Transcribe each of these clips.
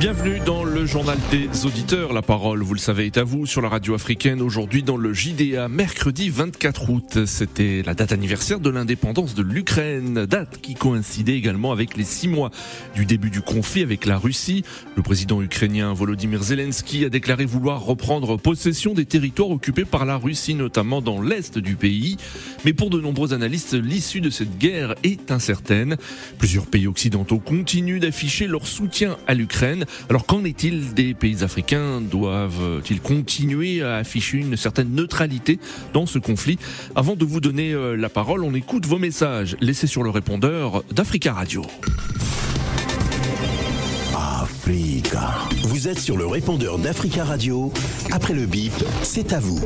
Bienvenue dans le journal des auditeurs. La parole, vous le savez, est à vous sur la radio africaine. Aujourd'hui dans le JDA, mercredi 24 août. C'était la date anniversaire de l'indépendance de l'Ukraine. Date qui coïncidait également avec les six mois du début du conflit avec la Russie. Le président ukrainien Volodymyr Zelensky a déclaré vouloir reprendre possession des territoires occupés par la Russie, notamment dans l'est du pays. Mais pour de nombreux analystes, l'issue de cette guerre est incertaine. Plusieurs pays occidentaux continuent d'afficher leur soutien à l'Ukraine. Alors qu'en est-il des pays africains Doivent-ils continuer à afficher une certaine neutralité dans ce conflit Avant de vous donner euh, la parole, on écoute vos messages laissés sur le répondeur d'Africa Radio. Africa. Vous êtes sur le répondeur d'Africa Radio. Après le bip, c'est à vous.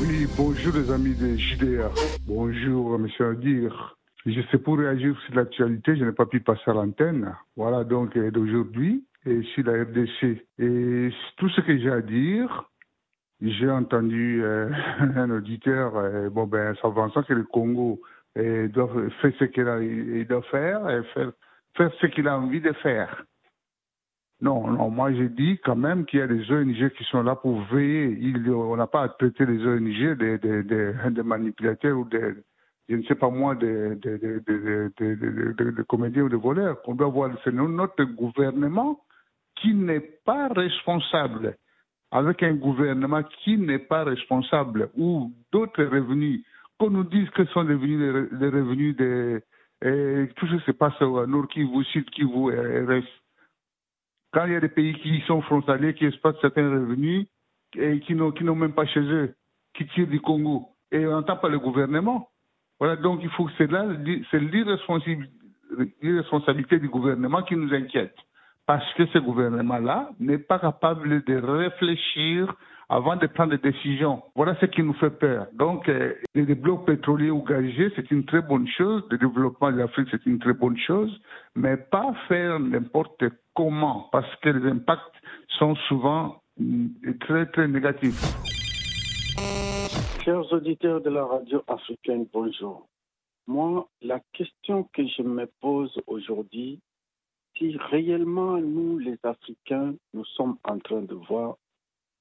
Oui, bonjour les amis de JDR. Bonjour, monsieur Adir. Je sais pour réagir sur l'actualité, je n'ai pas pu passer à l'antenne. Voilà donc euh, d'aujourd'hui et sur la RDC. Et tout ce que j'ai à dire, j'ai entendu euh, un auditeur, euh, bon ben, s'avançant que le Congo euh, doit faire ce qu'il a- il faire, et faire, ce qu'il a envie de faire. Non, non, moi j'ai dit quand même qu'il y a des ONG qui sont là pour veiller. Il, on n'a pas à traiter les ONG des manipulateurs ou des, je ne sais pas moi, des comédiens ou des voleurs. On doit voir, c'est notre gouvernement qui n'est pas responsable. Avec un gouvernement qui n'est pas responsable ou d'autres revenus, qu'on nous dise que sont devenus les, re- les revenus de tout ce qui se passe au Nord Kivu, Sud Kivu reste quand il y a des pays qui sont frontaliers, qui exploitent certains revenus et qui n'ont même pas chez eux, qui tirent du Congo, et on n'entend pas le gouvernement. Voilà, donc il faut que c'est là, c'est l'irresponsabilité du gouvernement qui nous inquiète. Parce que ce gouvernement-là n'est pas capable de réfléchir avant de prendre des décisions. Voilà ce qui nous fait peur. Donc, euh, les les blocs pétroliers ou gaziers, c'est une très bonne chose. Le développement de l'Afrique, c'est une très bonne chose. Mais pas faire n'importe comment, parce que les impacts sont souvent mm, très, très négatifs. Chers auditeurs de la radio africaine, bonjour. Moi, la question que je me pose aujourd'hui, si réellement nous, les Africains, nous sommes en train de voir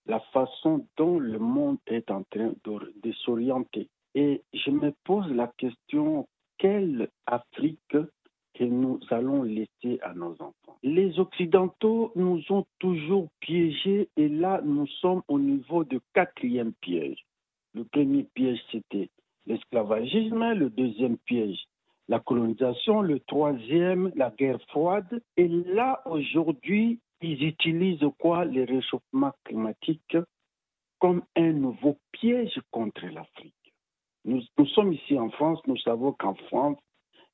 la façon dont le monde est en train de, de s'orienter. Et je me pose la question, quelle Afrique que nous allons laisser à nos enfants? Les Occidentaux nous ont toujours piégés et là, nous sommes au niveau du quatrième piège. Le premier piège, c'était l'esclavagisme. Le deuxième piège, la colonisation. Le troisième, la guerre froide. Et là, aujourd'hui, ils utilisent quoi Le réchauffement climatique comme un nouveau piège contre l'Afrique? Nous, nous sommes ici en France, nous savons qu'en France,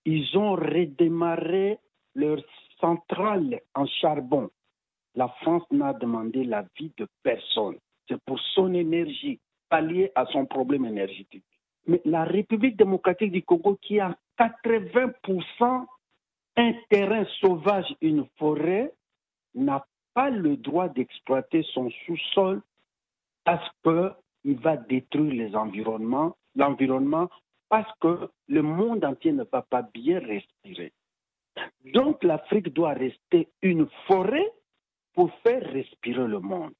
ils ont redémarré leur centrale en charbon. La France n'a demandé l'avis de personne. C'est pour son énergie, pallier à son problème énergétique. Mais la République démocratique du Congo, qui a 80% un terrain sauvage, une forêt, n'a pas le droit d'exploiter son sous-sol parce qu'il va détruire les environnements, l'environnement, parce que le monde entier ne va pas bien respirer. Donc l'Afrique doit rester une forêt pour faire respirer le monde.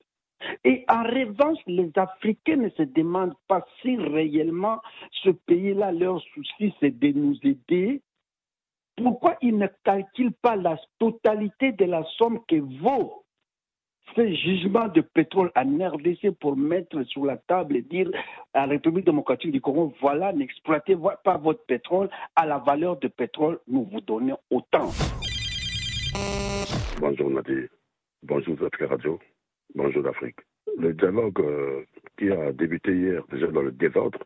Et en revanche, les Africains ne se demandent pas si réellement ce pays-là, leur souci, c'est de nous aider. Pourquoi ils ne calculent pas la totalité de la somme que vaut ce jugement de pétrole en RDC pour mettre sur la table et dire à la République démocratique du Congo, voilà, n'exploitez pas votre pétrole à la valeur de pétrole, nous vous donnons autant. Bonjour Nadir. Bonjour Afrique Radio. Bonjour l'Afrique. Le dialogue euh, qui a débuté hier déjà dans le désordre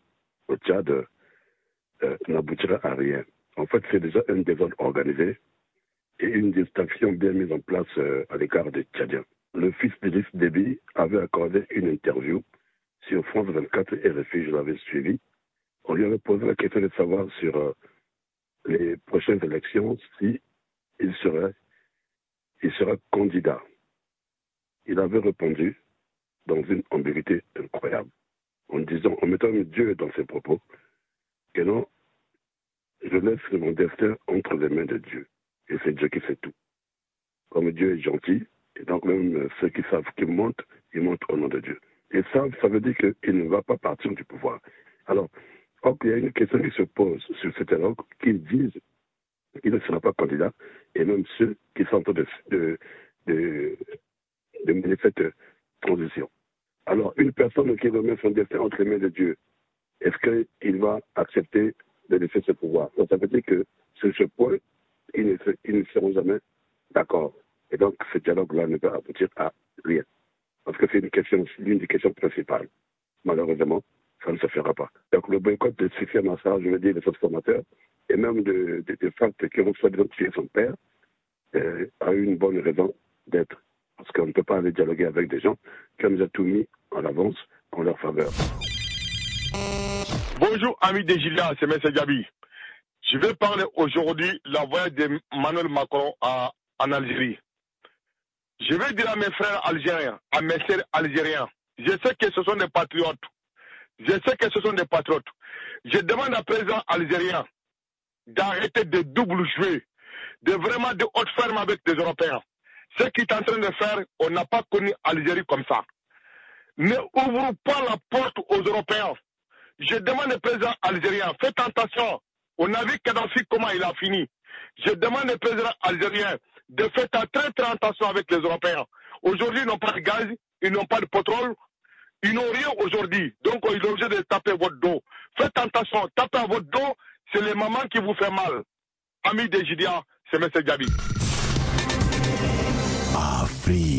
au Tchad euh, n'aboutira à rien. En fait, c'est déjà un désordre organisé et une distinction bien mise en place euh, à l'égard des Tchadiens. Le fils d'Idriss Déby avait accordé une interview sur France 24 et RFI, je l'avais suivi. On lui avait posé la question de savoir sur euh, les prochaines élections si il serait candidat. Il avait répondu dans une ambiguïté incroyable, en disant, en mettant Dieu dans ses propos, que non, je laisse mon destin entre les mains de Dieu. Et c'est Dieu qui fait tout. Comme Dieu est gentil, et donc même ceux qui savent qu'il monte, ils montent au nom de Dieu. Et ça, ça veut dire qu'il ne va pas partir du pouvoir. Alors, il y a une question qui se pose sur cet dialogue, qu'ils disent qu'il ne sera pas candidat, et même ceux qui sont en train de, de, de mener cette transition. Alors, une personne qui remet son destin entre les mains de Dieu, est-ce qu'il va accepter de laisser ce pouvoir? Donc, ça veut dire que sur ce point, ils ne, seront jamais d'accord. Et donc, ce dialogue-là ne peut aboutir à rien. Parce que c'est une question, l'une des questions principales. Malheureusement, ça ne se fera pas. Donc, le boycott de Sifia Massa, je veux dire, des transformateurs, et même de, de, de qui ont soit identifié son père, euh, a eu une bonne raison d'être. Parce qu'on ne peut pas aller dialoguer avec des gens qui ont tout mis en avance en leur faveur. Bonjour, amis des Gilles, c'est M. Gabi. Je vais parler aujourd'hui de la voyage de Manuel Macron en Algérie. Je vais dire à mes frères algériens, à mes sœurs algériens, je sais que ce sont des patriotes. Je sais que ce sont des patriotes. Je demande à président algérien d'arrêter de double jouer, de vraiment de haute ferme avec les Européens. Ce qu'il est en train de faire, on n'a pas connu Algérie comme ça. Ne ouvrons pas la porte aux Européens. Je demande au président algérien, faites attention. On a vu Kadhafi comment il a fini. Je demande au président algérien de faire très très attention avec les Européens. Aujourd'hui, ils n'ont pas de gaz, ils n'ont pas de pétrole, ils n'ont rien aujourd'hui. Donc, ils ont obligé de taper votre dos. Faites attention, tapez à votre dos, c'est les mamans qui vous font mal. Amis des Gidia, c'est M. Gabi.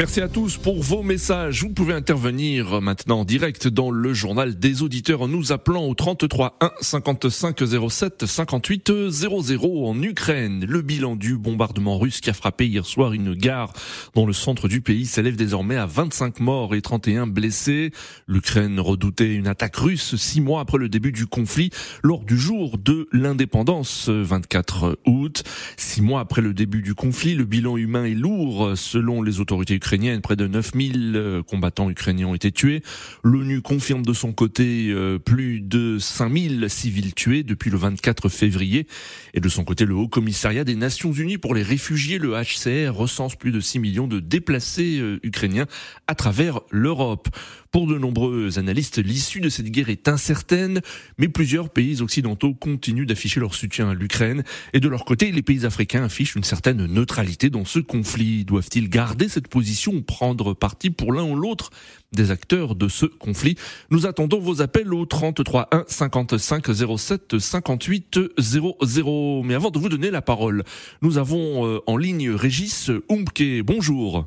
Merci à tous pour vos messages. Vous pouvez intervenir maintenant en direct dans le journal des auditeurs en nous appelant au 33 1 55 07 58 00 en Ukraine. Le bilan du bombardement russe qui a frappé hier soir une gare dans le centre du pays s'élève désormais à 25 morts et 31 blessés. L'Ukraine redoutait une attaque russe six mois après le début du conflit lors du jour de l'indépendance 24 août. Six mois après le début du conflit, le bilan humain est lourd selon les autorités ukrainiennes Près de 9000 euh, combattants ukrainiens ont été tués. L'ONU confirme de son côté euh, plus de 5000 civils tués depuis le 24 février. Et de son côté, le Haut Commissariat des Nations Unies pour les réfugiés, le HCR, recense plus de 6 millions de déplacés euh, ukrainiens à travers l'Europe. Pour de nombreux analystes, l'issue de cette guerre est incertaine, mais plusieurs pays occidentaux continuent d'afficher leur soutien à l'Ukraine. Et de leur côté, les pays africains affichent une certaine neutralité dans ce conflit. Doivent-ils garder cette position prendre parti pour l'un ou l'autre des acteurs de ce conflit Nous attendons vos appels au 33 1 55 07 58 00. Mais avant de vous donner la parole, nous avons euh, en ligne Régis Umke. Bonjour.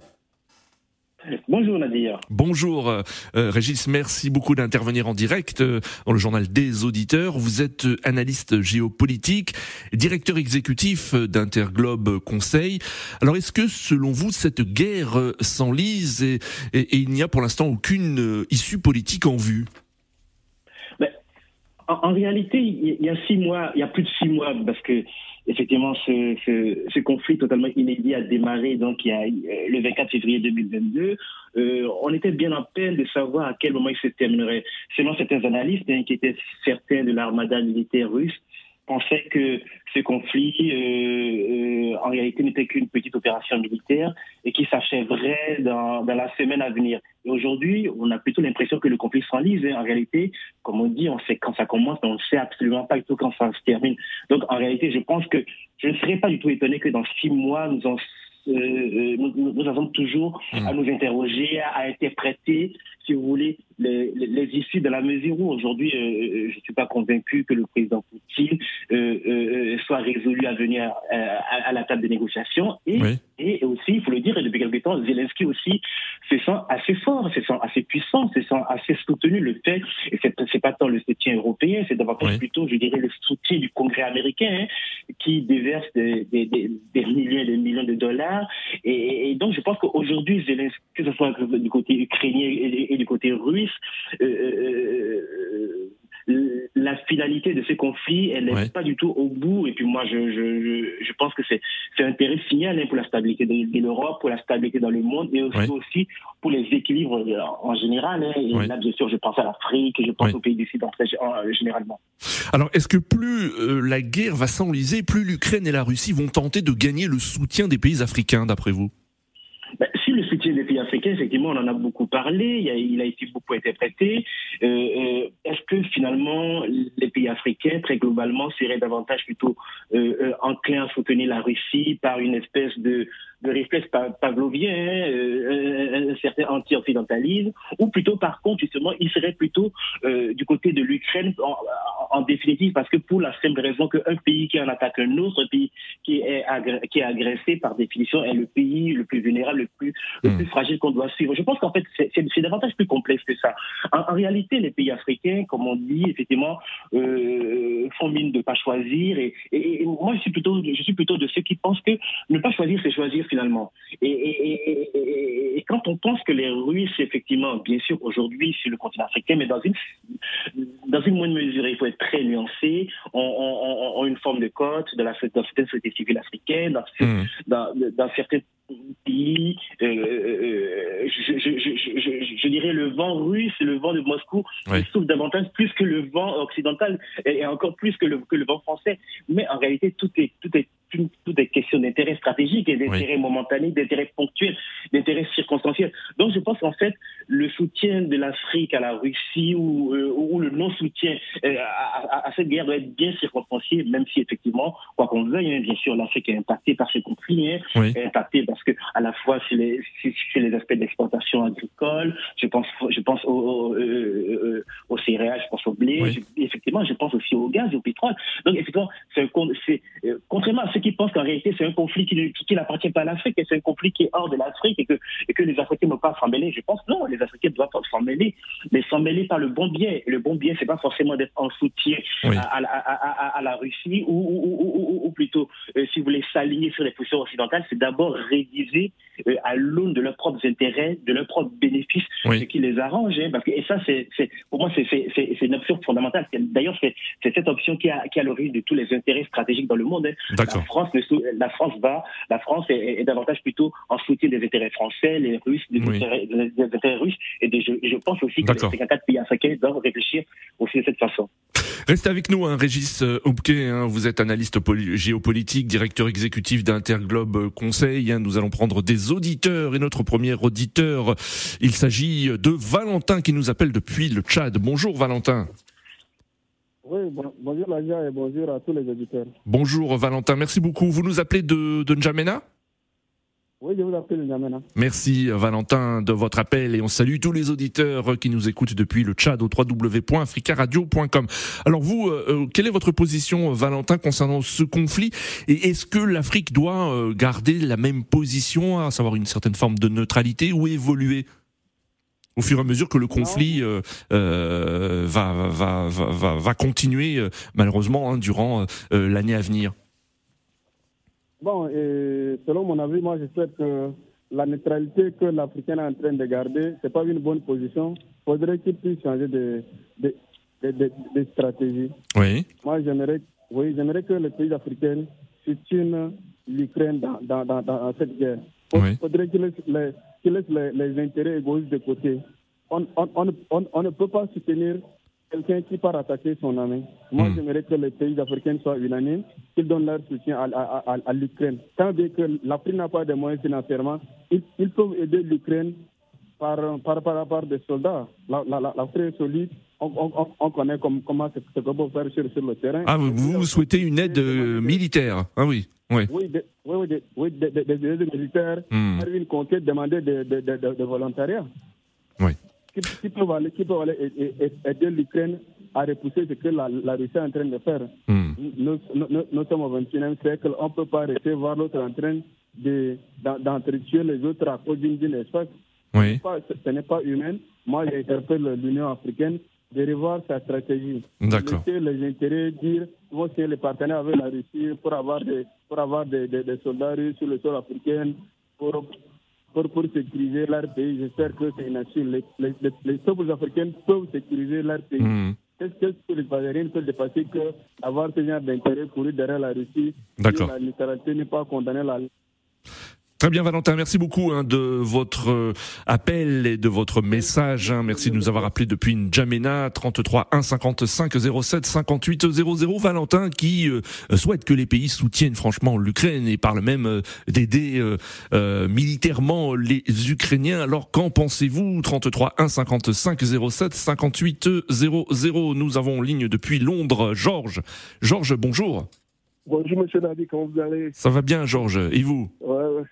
Bonjour Nadir. Bonjour euh, Régis, merci beaucoup d'intervenir en direct euh, dans le journal des auditeurs. Vous êtes euh, analyste géopolitique, directeur exécutif d'Interglobe Conseil. Alors est-ce que selon vous cette guerre s'enlise et, et, et il n'y a pour l'instant aucune issue politique en vue? En, en, réalité, il y a six mois, il y a plus de six mois, parce que effectivement, ce, ce, ce, conflit totalement inédit a démarré donc il y a euh, le 24 février 2022. Euh, on était bien en peine de savoir à quel moment il se terminerait. Selon certains analystes hein, qui étaient certains de l'armada militaire russe, pensaient que ce conflit, euh, euh, en réalité, n'était qu'une petite opération militaire et qui s'achèverait dans, dans, la semaine à venir. Et aujourd'hui, on a plutôt l'impression que le conflit s'enlise. Hein. En réalité, comme on dit, on sait quand ça commence, mais on ne sait absolument pas du tout quand ça se termine. Donc, en réalité, je pense que je ne serais pas du tout étonné que dans six mois, nous en euh, nous, nous, avons toujours mmh. à nous interroger, à, interpréter, si vous voulez, les, les, les, issues de la mesure où aujourd'hui, euh, je ne suis pas convaincu que le président Poutine euh, euh, soit résolu à venir à, à, la table de négociation. Et, oui. et aussi, il faut le dire, et depuis quelque temps, Zelensky aussi se sent assez fort, se sent assez puissant, se sent assez soutenu. Le fait, et c'est pas tant le soutien européen, c'est davantage oui. plutôt, je dirais, le soutien du Congrès américain hein, qui déverse des, des, des, des, millions et des millions de dollars. Et, et donc, je pense qu'aujourd'hui, Zelensky, que ce soit du côté ukrainien et, et du côté russe, euh, la finalité de ce conflit, elle n'est pas du tout au bout. Et puis moi, je, je, je pense que c'est un intérêt signal hein, pour la stabilité de, l'Europe, pour la stabilité dans le monde et aussi, aussi pour les équilibres euh, en général. Hein. Et là, bien sûr, je pense à l'Afrique, je pense aux pays du Sud généralement. Alors, est-ce que plus euh, la guerre va s'enliser, plus l'Ukraine et la Russie vont tenter de gagner le soutien des pays africains, d'après vous? Ben, si le soutien des pays africains, effectivement, on en a beaucoup parlé, il a, été beaucoup interprété. Euh, euh, Est-ce que finalement, les pays africains, très globalement, seraient davantage plutôt euh, euh enclins à soutenir la Russie par une espèce de, de réflexe pavlovien, euh, un, certain anti-occidentalisme, ou plutôt, par contre, justement, ils seraient plutôt du côté de l'Ukraine en, en, définitive, parce que pour la simple raison qu'un pays qui en attaque un autre, pays qui est, qui est agressé, par définition, est le pays le plus vulnérable, le plus, le hmm. plus fragile qu'on doit suivre. Je pense qu'en fait, c'est davantage plus complexe que ça. En, réalité, les pays africains, comme on dit, effectivement, euh, font mine de pas choisir. Et, et, moi, je suis plutôt, je suis plutôt de ceux qui pensent que ne pas choisir, c'est choisir finalement. Et, et, quand on pense que les Russes, effectivement, bien sûr, aujourd'hui sur le continent africain, mais dans une dans une moindre mesure, il faut être très nuancé, ont, une forme de cote de la, dans certaines sociétés civiles africaines, dans, mmh. dans, dans certains pays, euh, euh, je, je, je, je, dirais le vent russe, le vent de Moscou, oui. souffle davantage plus que le vent occidental et encore plus que le, que le vent français. Mais en réalité, tout est, tout est toutes des questions d'intérêt stratégique et d'intérêt momentané, d'intérêt ponctuel, d'intérêt circonstanciel. Donc je pense qu'en fait, le soutien de l'Afrique à la Russie ou, euh, ou le non-soutien euh, à, à, cette guerre doit être bien circonstancié, même si effectivement, quoi qu'on veuille, hein, bien sûr, l'Afrique est impactée par ce conflit, hein, est impactée parce que à la fois sur les, sur les aspects d'exportation agricole, je pense, je pense au, euh, au, céréales, je pense au blé, effectivement, je pense aussi au gaz et au pétrole. Donc effectivement, c'est contrairement à ce qui pensent qu'en réalité, c'est un conflit qui, n'appartient pas à l'Afrique, et c'est un conflit qui est hors de l'Afrique et que, et que les Africains ne peuvent pas s'en mêler. Je pense non, les Africains doivent s'en mêler, mais s'en mêler par le bon biais. Le bon biais, c'est pas forcément d'être en soutien à, à, à, la Russie ou, ou, ou, plutôt, euh, si vous voulez, s'aligner sur les positions occidentales, c'est d'abord réviser euh, à l'aune de leurs propres intérêts, de leurs propres bénéfices, ce qui les arrange. Hein, parce que, et ça, c'est, pour moi, c'est une option fondamentale. D'ailleurs, c'est cette option qui a, qui a l'origine de tous les intérêts stratégiques dans le monde. Hein. La France va, la France est, davantage plutôt en soutien des intérêts français, les Russes, des, intérêts, et je, pense aussi que les 54 pays africains doivent réfléchir aussi de cette façon. Restez avec nous, hein, Régis euh, Hopke, hein, vous êtes analyste géopolitique, directeur exécutif d'Interglobe Conseil. Hein, nous allons prendre des auditeurs et notre premier auditeur, il s'agit de Valentin qui nous appelle depuis le Tchad. Bonjour Valentin. Oui, bonjour Laja et bonjour à tous les auditeurs. Bonjour Valentin, merci beaucoup. Vous nous appelez de, de N'Djamena? Oui, je vous appelle de N'Djamena. Merci Valentin de votre appel et on salue tous les auditeurs qui nous écoutent depuis le Tchad au www.africaradio.com. Alors vous, euh, euh, quelle est votre position Valentin concernant ce conflit et est-ce que l'Afrique doit euh, garder la même position, à savoir une certaine forme de neutralité ou évoluer au fur et à mesure que le conflit euh, euh, va, va, va, va, continuer malheureusement hein, durant l'année à venir? Bon, et selon mon avis, moi je souhaite que la neutralité que l'Africain est en train de garder, c'est pas une bonne position. Il faudrait qu'il puisse changer de, de, de, stratégie. Oui. Moi j'aimerais oui, j'aimerais que les pays africains soutiennent l'Ukraine dans, dans, dans, dans, cette guerre. Il faudrait qu'ils les, qui laisse les, intérêts égoïstes de côté. On, on, on, on, ne peut pas soutenir quelqu'un qui part attaquer son ami. Moi, hmm. j'aimerais que les pays africains soient unanimes, qu'ils donnent leur soutien à, à, à, l'Ukraine. Tant bien que l'Afrique n'a pas de moyens financièrement, ils, ils peuvent aider l'Ukraine par, par, par, par, des soldats. L'Afrique la, est solide. On, on, on, connaît comme, comment ce qu'on peut faire sur, sur, le terrain. Ah, vous, vous souhaitez une aide euh, militaire Ah oui. Oui, oui, oui, des, des, militaires, hmm. une conquête, demander de, de, de, volontariat. Qui, qui peuvent aller, qui peuvent aller aider l'Ukraine à repousser ce que la, la, Russie est en train de faire. Hmm. Nous, nous, nous, sommes au 21e siècle, on ne peut pas rester voir l'autre en train d'entretuer les autres à cause d'une espace. Oui. Ce n'est pas humain. Moi, j'interpelle l'Union africaine de revoir sa stratégie. D'accord. les intérêts, dire vont signer les partenaires avec la Russie pour avoir des, pour avoir des, des, soldats russes sur le sol africain, pour, pour, pour sécuriser leur pays. J'espère que c'est une action. Les, les, les, peuples africains peuvent sécuriser leur pays. Hmm. qu'est-ce que les Algériens peuvent dépasser que d'avoir ce genre d'intérêt pour eux derrière la Russie? D'accord. La neutralité n'est pas condamnée la Très bien Valentin, merci beaucoup hein, de votre euh, appel et de votre message. Hein. Merci de nous avoir appelé depuis N'Djamena 33 1 55 07 58 00. Valentin qui euh, souhaite que les pays soutiennent franchement l'Ukraine et parle même euh, d'aider militairement les Ukrainiens. Alors qu'en pensez-vous? 33 1 55 07 58 00. Nous avons en ligne depuis Londres Georges. Georges, bonjour. Bonjour Monsieur Nadi, comment vous allez? Ça va bien Georges, et vous? Ouais, ouais.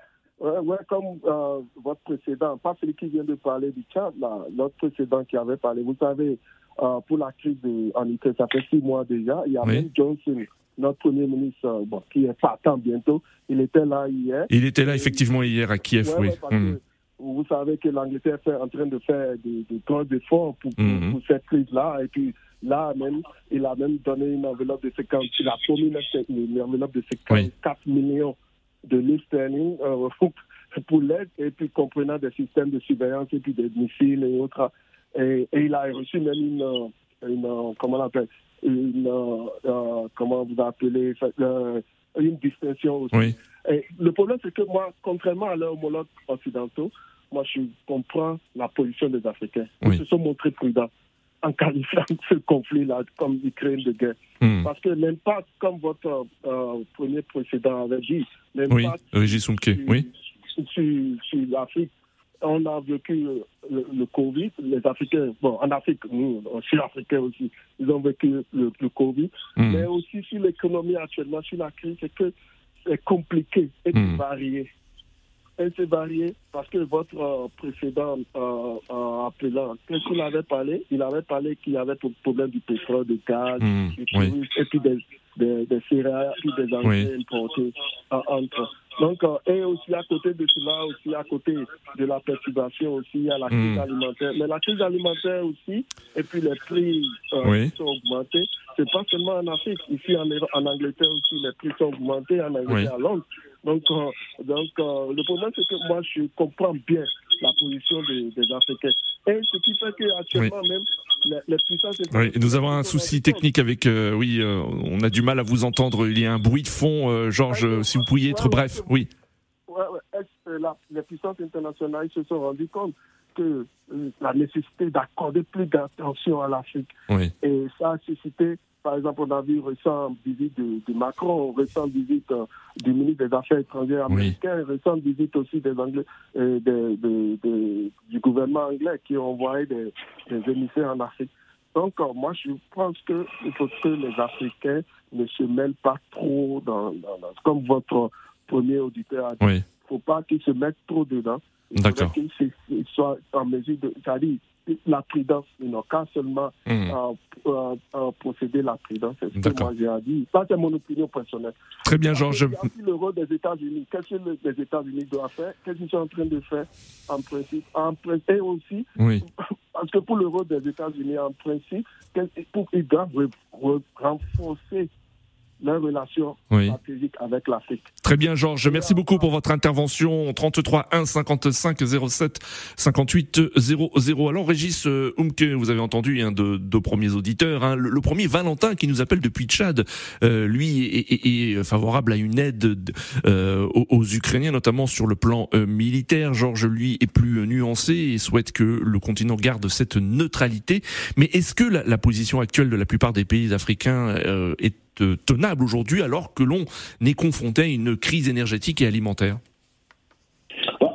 Ouais, comme euh, votre précédent, pas celui qui vient de parler du Tchad, l'autre précédent qui avait parlé. Vous savez, euh, pour la crise en Ukraine, ça fait six mois déjà. Il y a même Johnson, notre Premier ministre, euh, bon, qui est partant bientôt. Il était là hier. Il était là effectivement hier à Kiev, oui. Hmm. Vous savez que l'Angleterre est en train de faire des, des grands efforts pour, pour, hmm. pour cette crise-là. Et puis là même, il a même donné une enveloppe de 50, il a promis une enveloppe de 54 millions de sterling euh, pour l'aide, et puis comprenant des systèmes de surveillance et puis des missiles et autres. Et, il a reçu même une, une comment on appelle, une, euh, comment vous appelez, euh, une distinction aussi. Et le problème, c'est que moi, contrairement à leurs homologues occidentaux, moi, je comprends la position des Africains. Ils se sont montrés prudents en qualifiant ce conflit-là comme Ukraine de guerre. Hmm. Parce que l'impact, comme votre euh, premier précédent avait dit, l'impact oui, sur, oui. sur, l'Afrique, on a vécu le, Covid, les Africains, bon, en Afrique, nous, Sud-Africains aussi, ils ont vécu le, Covid, hmm. mais aussi sur l'économie actuellement, sur la crise, c'est que c'est compliqué et mmh. varié elle s'est variée parce que votre euh, précédent euh, euh, appelant, qu'est-ce qu'il avait parlé Il avait parlé qu'il y avait le problème du pétrole, du gaz, mmh, et puis des, des, des céréales, puis des engrais importés entre. Donc, et aussi à côté de cela, aussi à côté de la perturbation aussi, il y a la crise mmh. alimentaire. Mais la crise alimentaire aussi, et puis les prix sont augmentés, c'est pas seulement en Afrique. Ici en, en Angleterre aussi, les prix sont augmentés, en Angleterre, à Londres. Donc, euh, donc euh, le problème, c'est que moi, je comprends bien la position des, des Africains. Et ce qui fait qu'actuellement, même, les, les puissances. Oui, nous avons un souci technique avec. Euh, oui, on a du mal à vous entendre. Il y a un bruit de fond. Georges, si vous pouviez être bref. Oui. Ouais, ouais. les puissances internationales se sont rendues compte que la nécessité d'accorder plus d'attention à l'Afrique? Oui. Et ça a suscité par exemple, on a vu récente visite de, Macron, récente visite euh, du ministre des Affaires étrangères américain, récente visite aussi des Anglais, euh, du gouvernement anglais qui ont envoyé des, émissaires en Afrique. Donc, euh, moi, je pense qu'il faut que les Africains ne se mêlent pas trop dans, comme votre premier auditeur a dit. Il ne faut pas qu'ils se mettent trop dedans. D'accord. Qu'ils soient en mesure de. C'est-à-dire, la prudence. N'ont qu'à seulement mmh. euh, euh, procéder la prudence. C'est ce que moi j'ai dit. Ça, c'est mon opinion personnelle. Très bien, Georges. Le rôle des États-Unis. Qu'est-ce que les États-Unis doivent faire? Qu'est-ce qu'ils sont en train de faire en principe? En et aussi, oui. parce que pour le rôle des États-Unis, en principe, ils doivent renforcer leur relation stratégique avec l'Afrique. Très bien, Georges. Merci beaucoup pour votre intervention. 33 1 55 07 58 00. Alors, Régis euh, Umke, vous avez entendu un de deux premiers auditeurs. Hein. Le, premier, Valentin, qui nous appelle depuis Tchad, euh, lui est, favorable à une aide euh, aux, Ukrainiens, notamment sur le plan militaire. Georges, lui, est plus nuancé et souhaite que le continent garde cette neutralité. Mais est-ce que la, la, position actuelle de la plupart des pays africains est tenable aujourd'hui alors que l'on est confronté à une crise énergétique et alimentaire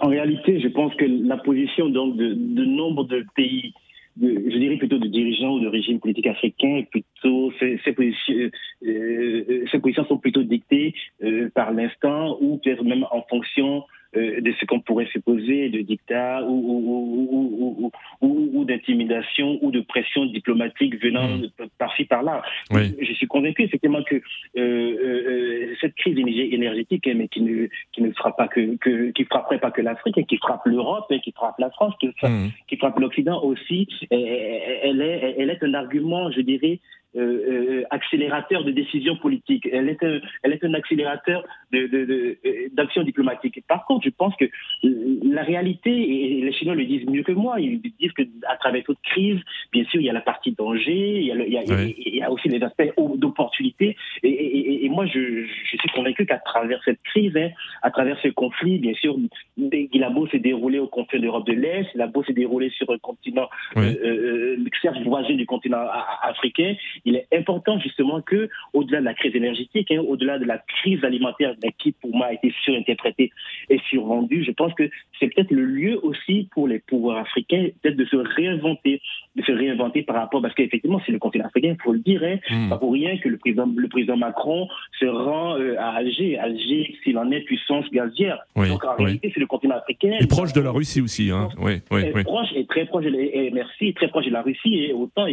En réalité, je pense que la position donc de, nombre de pays je dirais plutôt de dirigeants ou de régimes politiques africains, plutôt ces, positions, euh, ces positions sont plutôt dictées euh, par l'instant ou peut-être même en fonction euh, de ce qu'on pourrait supposer de dictat ou, ou, ou, ou d'intimidation ou de pression diplomatique venant mmh. par-ci par-là. Je suis convaincu effectivement que euh, euh, cette crise énergétique, hein, mais qui ne qui ne fera pas que, que qui frapperait pas que l'Afrique, et qui frappe l'Europe, et qui frappe la France, qui, mmh. qui frappe l'Occident aussi, elle est elle est un argument, je dirais, euh, accélérateur de décisions politiques. Elle est un, elle est un accélérateur d'action de, de, diplomatique. Par contre, je pense que la réalité, et les Chinois le disent mieux que moi, ils disent que à travers toute crise, bien sûr, il y a la partie danger, il y a, il y a, il y a aussi les aspects d'opportunité. Et, et, moi, je, je suis convaincu qu'à travers cette crise, hein, à travers ce conflit, bien sûr, il a beau s'est déroulé au conflit d'Europe de l'Est, il a beau s'est déroulé sur un continent, oui. euh, certes voisin du continent africain, il est important justement que, au-delà de la crise énergétique, hein, au-delà de la crise alimentaire qui pour moi a été surinterprétée et survendue, je pense que c'est peut-être le lieu aussi pour les pouvoirs africains peut-être de se réinventer, de se réinventer par rapport, parce qu'effectivement, c'est le continent africain, il faut le dire, hein, mm. pas pour rien que le président, le président Macron se rend euh, à Alger, Alger, s'il en est puissance gazière. Oui, Donc en oui. réalité, c'est le continent africain. Et proche de la Russie aussi, hein. Oui, oui, oui. proche et très proche, et, et merci, très proche de la Russie. Et autant, donc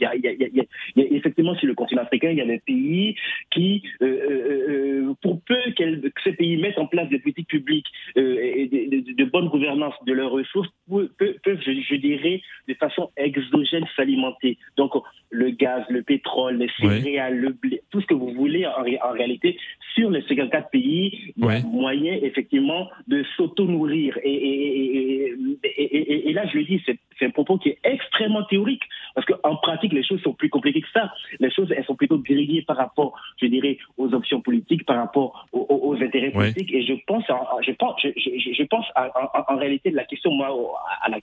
il y a, y a, y a, y a effectivement sur le continent africain, il y a des pays qui, euh, euh, pour peu que ces pays mettent en place des politiques publiques et de, de- de bonne gouvernance de leurs ressources, peuvent, peuvent- peuvent, je, je dirais, de façon exogène s'alimenter. Donc le gaz, le pétrole, les Oui. céréales, le blé, tout ce que vous voulez en, ré- en réalité, sur les 54 pays, il y a Oui. moyen effectivement de s'auto-nourrir. Et, là, je le dis, c'est un propos qui est extrêmement théorique, parce qu'en pratique, les choses sont plus compliquées que ça. Les choses, elles sont plutôt grillées par rapport, je dirais, aux options politiques, par rapport aux, intérêts politiques. Et je pense, en- je pense, je, je- je pense à- en, en réalité de la question, moi, à la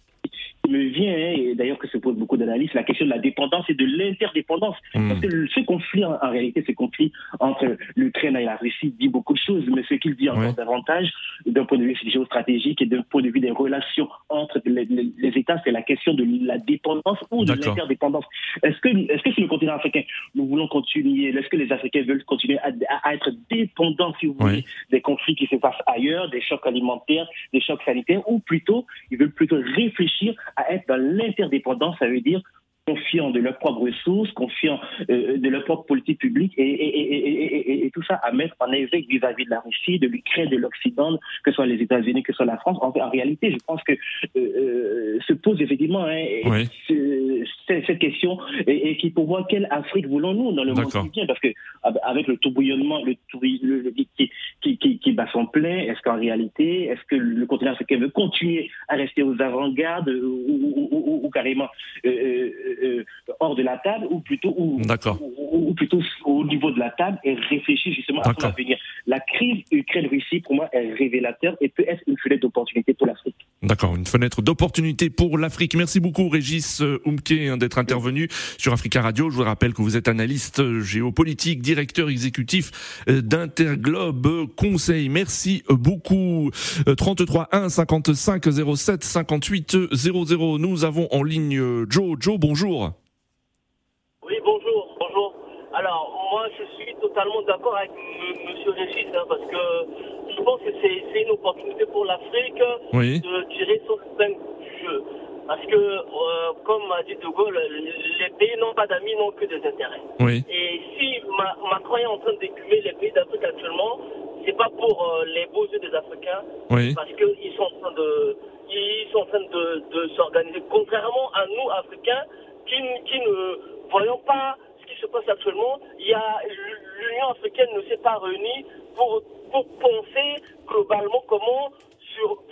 me vient, hein, et d'ailleurs que se pose beaucoup d'analystes, la question de la dépendance et de l'interdépendance. Mm. Parce que le- ce conflit, en, en réalité, ce conflit entre l'Ukraine et la Russie dit beaucoup de choses, mais ce qu'il dit encore Ouais. davantage, d'un point de vue géostratégique et d'un point de vue des relations entre les, les- les États, c'est la question de la dépendance ou de l'interdépendance. Est-ce que, est-ce que sur le continent africain, nous voulons continuer, est-ce que les Africains veulent continuer à, à être dépendants, si vous Ouais. voulez, des conflits qui se passent ailleurs, des chocs alimentaires, des chocs sanitaires, ou plutôt, ils veulent plutôt réfléchir à être dans l'interdépendance, ça veut dire confiant de leurs propres ressources, confiant euh, de leur propre politique publique et, et, et, et, et- et tout ça à mettre en éveil vis-à-vis de la Russie, de l'Ukraine, de l'Occident, que ce soit les États-Unis, que ce soit la France. En, en réalité, je pense que euh, euh, se pose effectivement hein, Oui. ce- ce- cette question et, et qui pour moi quelle Afrique voulons-nous dans le monde qui vient parce que ab- avec le tourbillonnement le, le, le- qui, qui, qui, qui bat son plein est-ce qu'en réalité est-ce que le continent africain veut continuer à rester aux avant-gardes euh, ou, ou- ou- ou- ou carrément euh, euh, hors de la table ou plutôt ou, D'accord. ou, ou plutôt au niveau de la table et réfléchir justement à son avenir. La crise Ukraine-Russie, pour moi, est révélateur et peut être une fenêtre d'opportunité pour l'Afrique. D'accord, une fenêtre d'opportunité pour l'Afrique. Merci beaucoup Régis euh, Oumke hein, d'être intervenu sur Africa Radio. Je vous rappelle que vous êtes analyste euh, géopolitique, directeur exécutif d'Interglobe Conseil. Merci beaucoup. Euh, 33 1 55 07 58 00. Nous avons en ligne Joe. Joe, bonjour. Oui, bonjour, bonjour. Alors, moi, je suis totalement d'accord avec M. Monsieur Régis, hein, parce que je pense que c'est une opportunité pour l'Afrique Oui. de tirer son épingle du jeu. Parce que, euh, comme a dit De Gaulle, les pays n'ont pas d'amis, n'ont que des intérêts. Oui. Et si Ma- Macron est en train d'écumer les pays d'Afrique actuellement, c'est pas pour euh, les beaux yeux des Africains, Oui. parce qu'ils sont en train de, ils sont en train de, de s'organiser. Contrairement à nous, Africains, qui, qui ne voyons pas ce qui se passe actuellement, il y a l'Union africaine ne s'est pas réunie pour, pour penser globalement comment sur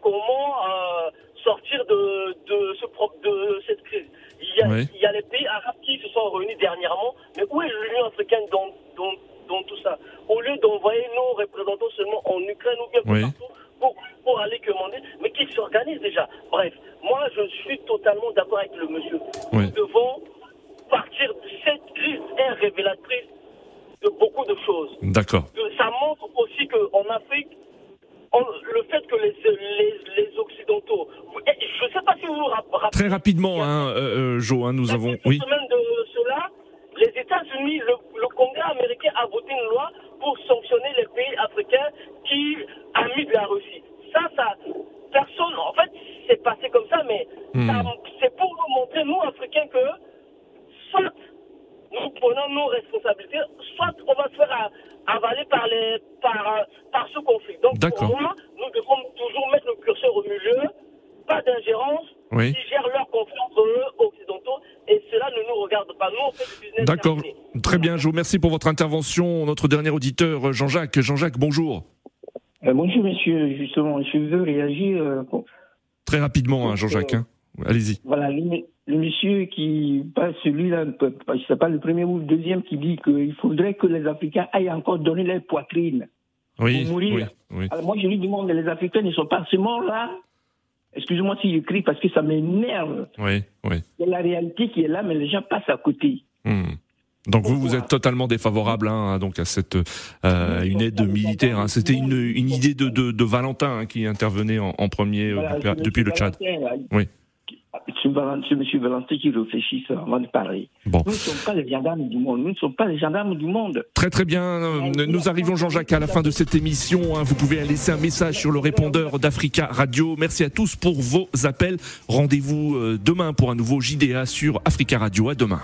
comment euh, sortir de, de, ce, de cette crise. Il y, a, Oui. il y a les pays arabes qui se sont réunis dernièrement, mais où est l'Union africaine dans, dans, dans tout ça? Au lieu d'envoyer nos représentants seulement en Ukraine ou bien Oui. partout pour, pour aller commander, mais qu'ils s'organisent déjà? Bref, moi je suis totalement d'accord avec le monsieur. Oui. Nous devons partir de cette crise est révélatrice de beaucoup de choses. D'accord. Ça montre aussi qu'en Afrique, on- le fait que les, les, les Occidentaux, eh, je ne sais pas si vous vous rap- rappelez, Très rapidement, hein, euh, euh, Joe, hein, nous avons. Oui de cela, les États-Unis, le, le Congrès américain a voté une loi pour sanctionner les pays africains qui amis de la Russie. Ça, ça, personne, en fait, c'est passé comme ça, mais Hmm. ça- c'est pour nous montrer, nous, Africains, que soit nous prenons nos responsabilités, soit on va se faire a- avaler par, les, par, par ce conflit. Donc, pour D'accord. moi, nous devons toujours mettre le curseur au milieu, pas d'ingérence, Oui. qui gèrent leurs conflits entre eux, occidentaux, et cela ne nous regarde pas. Nous, on fait du business D'accord. Très bien, je vous remercie pour votre intervention. Notre dernier auditeur, Jean-Jacques. Jean-Jacques, bonjour. Euh, bonjour, monsieur. Justement, je veux réagir. Euh, Très rapidement, hein, Jean-Jacques. Hein. Allez-y. Voilà, le, monsieur qui passe celui-là, sais pas le premier ou le deuxième, qui dit qu'il faudrait que les Africains aillent encore donner leur poitrine oui, pour mourir. Oui, Alors moi, je lui demande, les Africains ne sont pas seulement là? Excusez-moi si je crie parce que ça m'énerve. Oui, oui. Il y a la réalité qui est là, mais les gens passent à côté. Hmm. Donc vous, vous êtes totalement défavorable hein, donc à cette euh, une aide militaire. Hein. C'était une, une, idée de, de, de Valentin hein, qui intervenait en, en premier euh, depuis, le Tchad. Oui. C'est M. Valentin qui réfléchit avant de parler. Bon. Nous ne sommes pas les gendarmes du monde. Nous ne sommes pas les gendarmes du monde. Très très bien. Euh, nous arrivons, Jean-Jacques, à la fin de cette émission. Vous pouvez laisser un message sur le répondeur d'Africa Radio. Merci à tous pour vos appels. Rendez-vous demain pour un nouveau JDA sur Africa Radio. À demain.